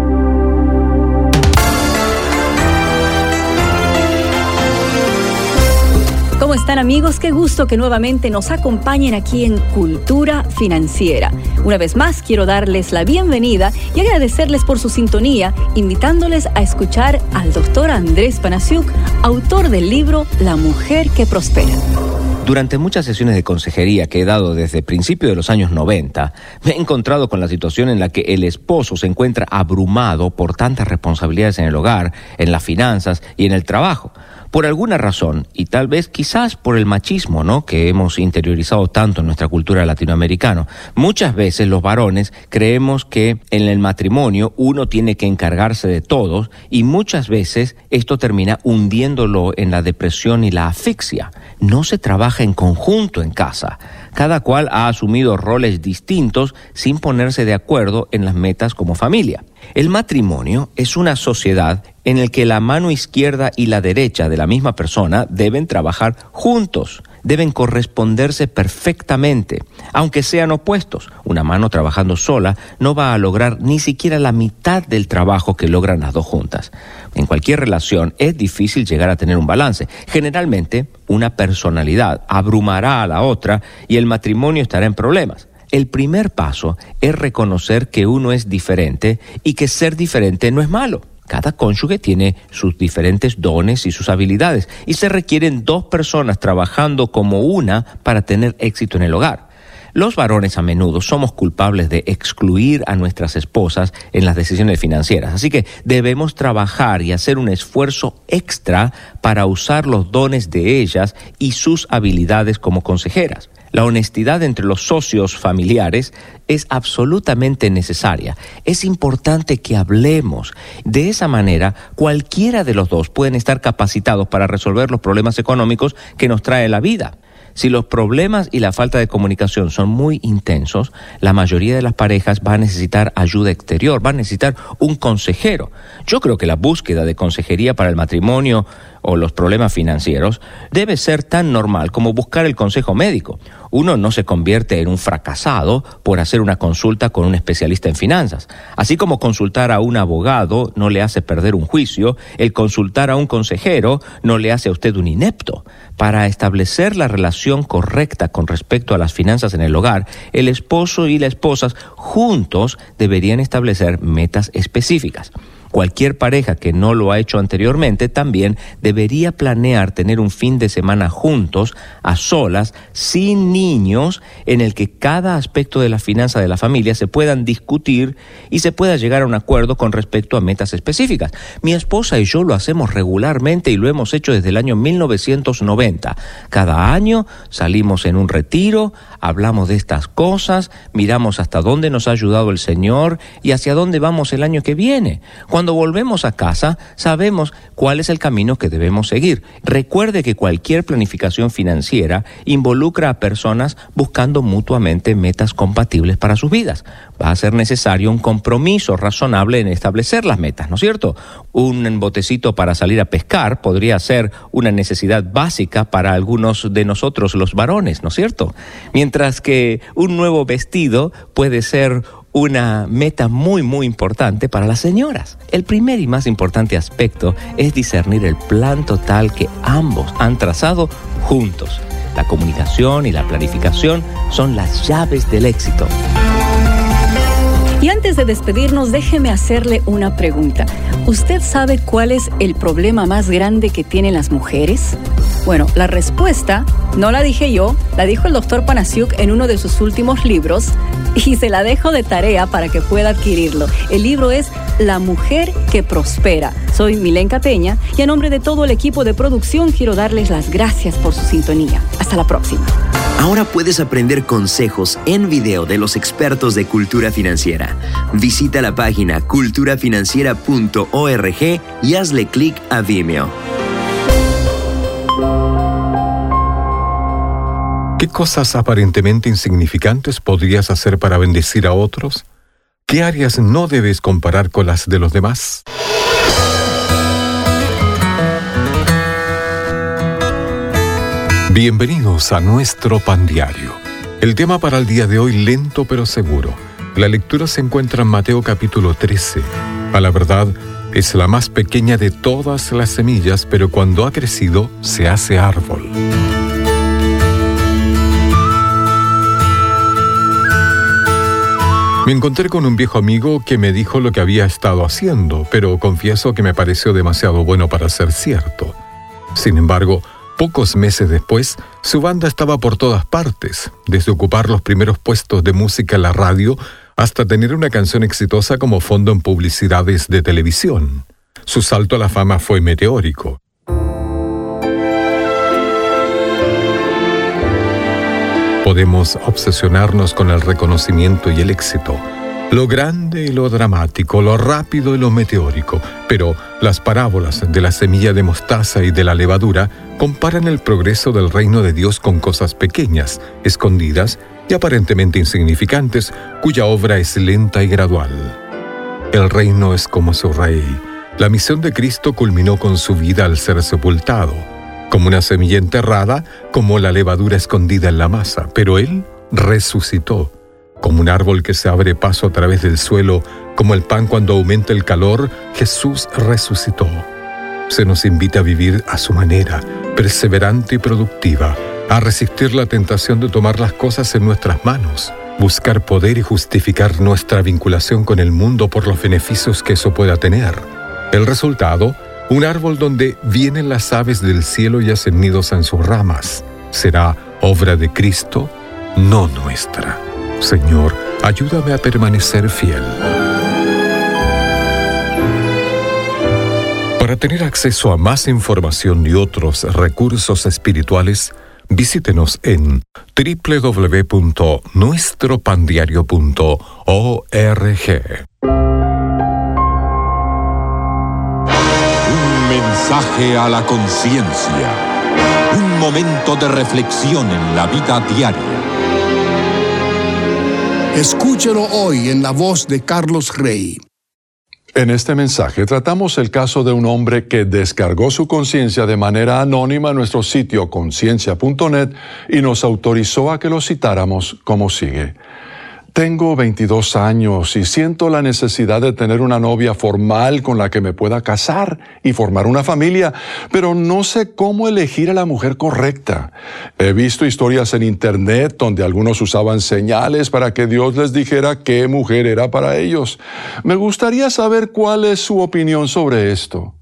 Speaker 18: Amigos? Qué gusto que nuevamente nos acompañen aquí en Cultura Financiera. Una vez más quiero darles la bienvenida y agradecerles por su sintonía, invitándoles a escuchar al doctor Andrés Panasiuk, autor del libro La mujer que prospera.
Speaker 19: Durante muchas sesiones de consejería que he dado desde principios de los años 90, me he encontrado con la situación en la que el esposo se encuentra abrumado por tantas responsabilidades en el hogar, en las finanzas y en el trabajo por alguna razón, y tal vez quizás por el machismo, ¿no? que hemos interiorizado tanto en nuestra cultura latinoamericana, muchas veces los varones creemos que en el matrimonio uno tiene que encargarse de todos y muchas veces esto termina hundiéndolo en la depresión y la asfixia. No se trabaja en conjunto en casa. Cada cual ha asumido roles distintos sin ponerse de acuerdo en las metas como familia. El matrimonio es una sociedad en el que la mano izquierda y la derecha de la misma persona deben trabajar juntos, deben corresponderse perfectamente, aunque sean opuestos. Una mano trabajando sola no va a lograr ni siquiera la mitad del trabajo que logran las dos juntas. En cualquier relación es difícil llegar a tener un balance. Generalmente, una personalidad abrumará a la otra y el matrimonio estará en problemas. El primer paso es reconocer que uno es diferente y que ser diferente no es malo. Cada cónyuge tiene sus diferentes dones y sus habilidades y se requieren dos personas trabajando como una para tener éxito en el hogar. Los varones a menudo somos culpables de excluir a nuestras esposas en las decisiones financieras, así que debemos trabajar y hacer un esfuerzo extra para usar los dones de ellas y sus habilidades como consejeras. La honestidad entre los socios familiares es absolutamente necesaria. Es importante que hablemos. De esa manera, cualquiera de los dos pueden estar capacitados para resolver los problemas económicos que nos trae la vida. Si los problemas y la falta de comunicación son muy intensos, la mayoría de las parejas va a necesitar ayuda exterior, va a necesitar un consejero. Yo creo que la búsqueda de consejería para el matrimonio o los problemas financieros debe ser tan normal como buscar el consejo médico. Uno no se convierte en un fracasado por hacer una consulta con un especialista en finanzas. Así como consultar a un abogado no le hace perder un juicio, el consultar a un consejero no le hace a usted un inepto. Para establecer la relación correcta con respecto a las finanzas en el hogar, el esposo y la esposa juntos deberían establecer metas específicas. Cualquier pareja que no lo ha hecho anteriormente también debería planear tener un fin de semana juntos, a solas, sin niños, en el que cada aspecto de la finanza de la familia se puedan discutir y se pueda llegar a un acuerdo con respecto a metas específicas. Mi esposa y yo lo hacemos regularmente y lo hemos hecho desde el año 1990. Cada año salimos en un retiro, hablamos de estas cosas, miramos hasta dónde nos ha ayudado el Señor y hacia dónde vamos el año que viene. Volvemos a casa, sabemos cuál es el camino que debemos seguir. Recuerde que cualquier planificación financiera involucra a personas buscando mutuamente metas compatibles para sus vidas. Va a ser necesario un compromiso razonable en establecer las metas, ¿no es cierto? Un botecito para salir a pescar podría ser una necesidad básica para algunos de nosotros los varones, ¿no es cierto? Mientras que un nuevo vestido puede ser una meta muy muy importante para las señoras. El primer y más importante aspecto es discernir el plan total que ambos han trazado juntos. La comunicación y la planificación son las llaves del éxito.
Speaker 18: Y antes de despedirnos, déjeme hacerle una pregunta. ¿Usted sabe cuál es el problema más grande que tienen las mujeres? Bueno, la respuesta no la dije yo, la dijo el doctor Panasiuk en uno de sus últimos libros y se la dejo de tarea para que pueda adquirirlo. El libro es La mujer que prospera. Soy Milenka Peña y a nombre de todo el equipo de producción quiero darles las gracias por su sintonía. Hasta la próxima.
Speaker 20: Ahora puedes aprender consejos en video de los expertos de cultura financiera. Visita la página culturafinanciera.org y hazle clic a Vimeo.
Speaker 21: ¿Qué cosas aparentemente insignificantes podrías hacer para bendecir a otros? ¿Qué áreas no debes comparar con las de los demás? Bienvenidos a nuestro pan diario. El tema para el día de hoy, lento pero seguro. La lectura se encuentra en Mateo capítulo 13. A la verdad, es la más pequeña de todas las semillas, pero cuando ha crecido, se hace árbol. Me encontré con un viejo amigo que me dijo lo que había estado haciendo, pero confieso que me pareció demasiado bueno para ser cierto. Sin embargo, Pocos meses después, su banda estaba por todas partes, desde ocupar los primeros puestos de música en la radio hasta tener una canción exitosa como fondo en publicidades de televisión. Su salto a la fama fue meteórico. Podemos obsesionarnos con el reconocimiento y el éxito, lo grande y lo dramático, lo rápido y lo meteórico, pero las parábolas de la semilla de mostaza y de la levadura comparan el progreso del reino de Dios con cosas pequeñas, escondidas y aparentemente insignificantes, cuya obra es lenta y gradual. El reino es como su rey. La misión de Cristo culminó con su vida al ser sepultado, como una semilla enterrada, como la levadura escondida en la masa, pero Él resucitó como un árbol que se abre paso a través del suelo, como el pan cuando aumenta el calor, Jesús resucitó. Se nos invita a vivir a su manera, perseverante y productiva, a resistir la tentación de tomar las cosas en nuestras manos, buscar poder y justificar nuestra vinculación con el mundo por los beneficios que eso pueda tener. El resultado, un árbol donde vienen las aves del cielo y hacen nidos en sus ramas, será obra de Cristo, no nuestra. Señor, ayúdame a permanecer fiel. Para tener acceso a más información y otros recursos espirituales, visítenos en www.nuestropandiario.org.
Speaker 22: Un mensaje a la conciencia. Un momento de reflexión en la vida diaria.
Speaker 23: Escúchelo hoy en la voz de Carlos Rey.
Speaker 24: En este mensaje tratamos el caso de un hombre que descargó su conciencia de manera anónima en nuestro sitio conciencia.net y nos autorizó a que lo citáramos como sigue. Tengo 22 años y siento la necesidad de tener una novia formal con la que me pueda casar y formar una familia, pero no sé cómo elegir a la mujer correcta. He visto historias en internet donde algunos usaban señales para que Dios les dijera qué mujer era para ellos. Me gustaría saber cuál es su opinión sobre esto.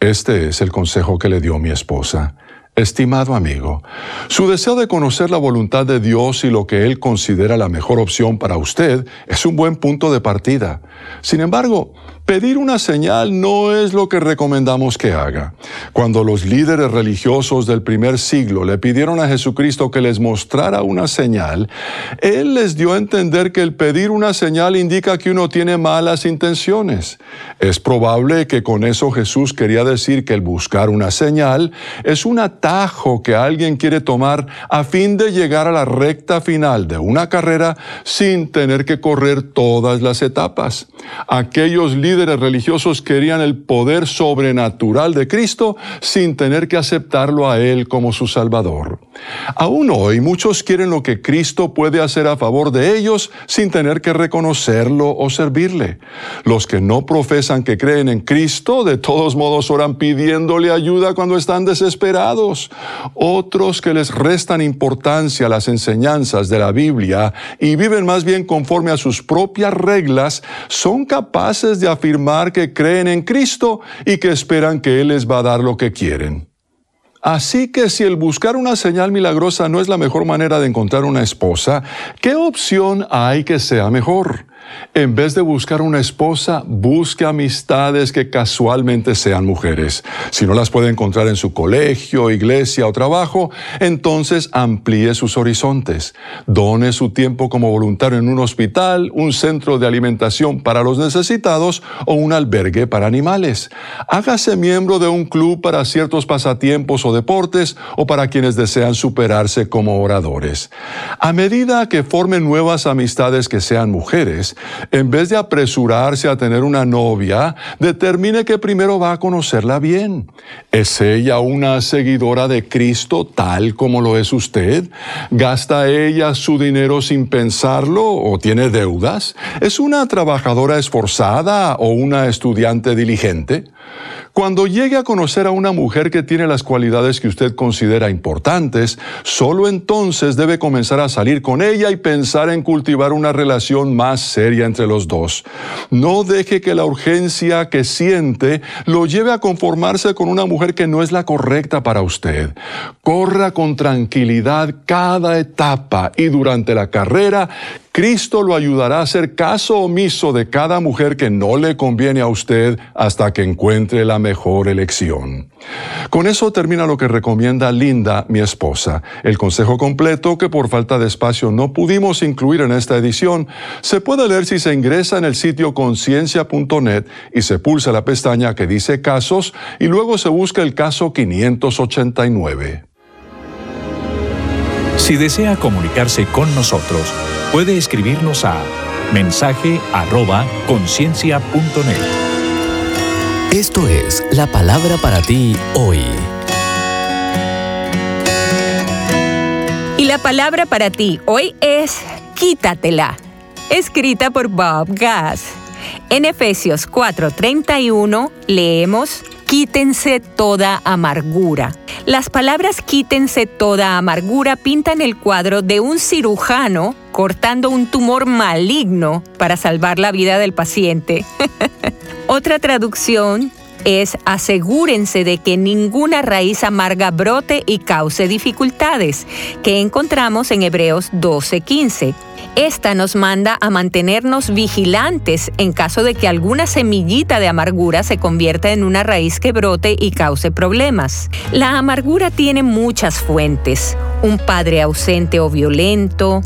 Speaker 24: Este es el consejo que le dio mi esposa. Estimado amigo, su deseo de conocer la voluntad de Dios y lo que Él considera la mejor opción para usted es un buen punto de partida. Sin embargo, Pedir una señal no es lo que recomendamos que haga. Cuando los líderes religiosos del primer siglo le pidieron a Jesucristo que les mostrara una señal, Él les dio a entender que el pedir una señal indica que uno tiene malas intenciones. Es probable que con eso Jesús quería decir que el buscar una señal es un atajo que alguien quiere tomar a fin de llegar a la recta final de una carrera sin tener que correr todas las etapas. Aquellos líderes líderes religiosos querían el poder sobrenatural de Cristo sin tener que aceptarlo a Él como su Salvador. Aún hoy muchos quieren lo que Cristo puede hacer a favor de ellos sin tener que reconocerlo o servirle. Los que no profesan que creen en Cristo, de todos modos oran pidiéndole ayuda cuando están desesperados. Otros que les restan importancia a las enseñanzas de la Biblia y viven más bien conforme a sus propias reglas, son capaces de afirmar que creen en Cristo y que esperan que Él les va a dar lo que quieren. Así que si el buscar una señal milagrosa no es la mejor manera de encontrar una esposa, ¿qué opción hay que sea mejor? En vez de buscar una esposa, busque amistades que casualmente sean mujeres. Si no las puede encontrar en su colegio, iglesia o trabajo, entonces amplíe sus horizontes. Done su tiempo como voluntario en un hospital, un centro de alimentación para los necesitados o un albergue para animales. Hágase miembro de un club para ciertos pasatiempos o deportes o para quienes desean superarse como oradores. A medida que formen nuevas amistades que sean mujeres, en vez de apresurarse a tener una novia, determine que primero va a conocerla bien. ¿Es ella una seguidora de Cristo tal como lo es usted? ¿Gasta ella su dinero sin pensarlo o tiene deudas? ¿Es una trabajadora esforzada o una estudiante diligente? Cuando llegue a conocer a una mujer que tiene las cualidades que usted considera importantes, solo entonces debe comenzar a salir con ella y pensar en cultivar una relación más seria entre los dos. No deje que la urgencia que siente lo lleve a conformarse con una mujer que no es la correcta para usted. Corra con tranquilidad cada etapa y durante la carrera Cristo lo ayudará a hacer caso omiso de cada mujer que no le conviene a usted hasta que encuentre la mejor elección. Con eso termina lo que recomienda Linda, mi esposa. El consejo completo, que por falta de espacio no pudimos incluir en esta edición, se puede leer si se ingresa en el sitio conciencia.net y se pulsa la pestaña que dice casos y luego se busca el caso 589.
Speaker 17: Si desea comunicarse con nosotros, puede escribirnos a mensaje arroba conciencia.net.
Speaker 25: Esto es la palabra para ti hoy.
Speaker 26: Y la palabra para ti hoy es quítatela, escrita por Bob Gass. En Efesios 4:31 leemos, quítense toda amargura. Las palabras quítense toda amargura pintan el cuadro de un cirujano cortando un tumor maligno para salvar la vida del paciente. Otra traducción es asegúrense de que ninguna raíz amarga brote y cause dificultades, que encontramos en Hebreos 12:15. Esta nos manda a mantenernos vigilantes en caso de que alguna semillita de amargura se convierta en una raíz que brote y cause problemas. La amargura tiene muchas fuentes. Un padre ausente o violento,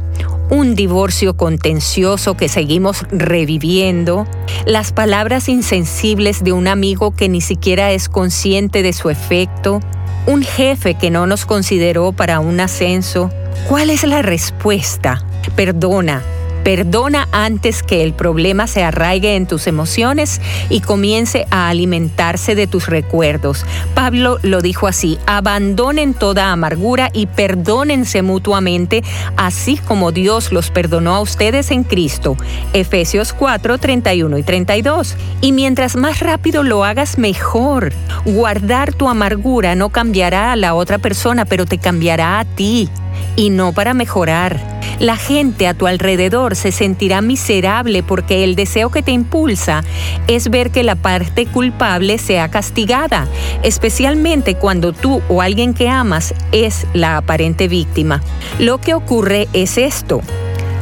Speaker 26: un divorcio contencioso que seguimos reviviendo, las palabras insensibles de un amigo que ni siquiera es consciente de su efecto, un jefe que no nos consideró para un ascenso. ¿Cuál es la respuesta? Perdona, Perdona antes que el problema se arraigue en tus emociones y comience a alimentarse de tus recuerdos. Pablo lo dijo así, abandonen toda amargura y perdónense mutuamente, así como Dios los perdonó a ustedes en Cristo. Efesios 4, 31 y 32. Y mientras más rápido lo hagas, mejor. Guardar tu amargura no cambiará a la otra persona, pero te cambiará a ti y no para mejorar. La gente a tu alrededor se sentirá miserable porque el deseo que te impulsa es ver que la parte culpable sea castigada, especialmente cuando tú o alguien que amas es la aparente víctima. Lo que ocurre es esto.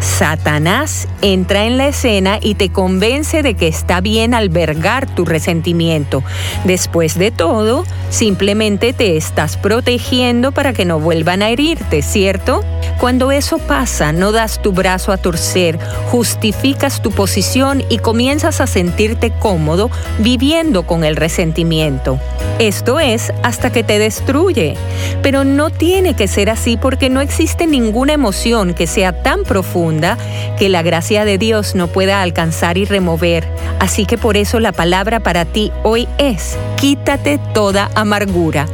Speaker 26: Satanás entra en la escena y te convence de que está bien albergar tu resentimiento. Después de todo, simplemente te estás protegiendo para que no vuelvan a herirte, ¿cierto? Cuando eso pasa, no das tu brazo a torcer, justificas tu posición y comienzas a sentirte cómodo viviendo con el resentimiento. Esto es hasta que te destruye. Pero no tiene que ser así porque no existe ninguna emoción que sea tan que la gracia de Dios no pueda alcanzar y remover. Así que por eso la palabra para ti hoy es, quítate toda amargura.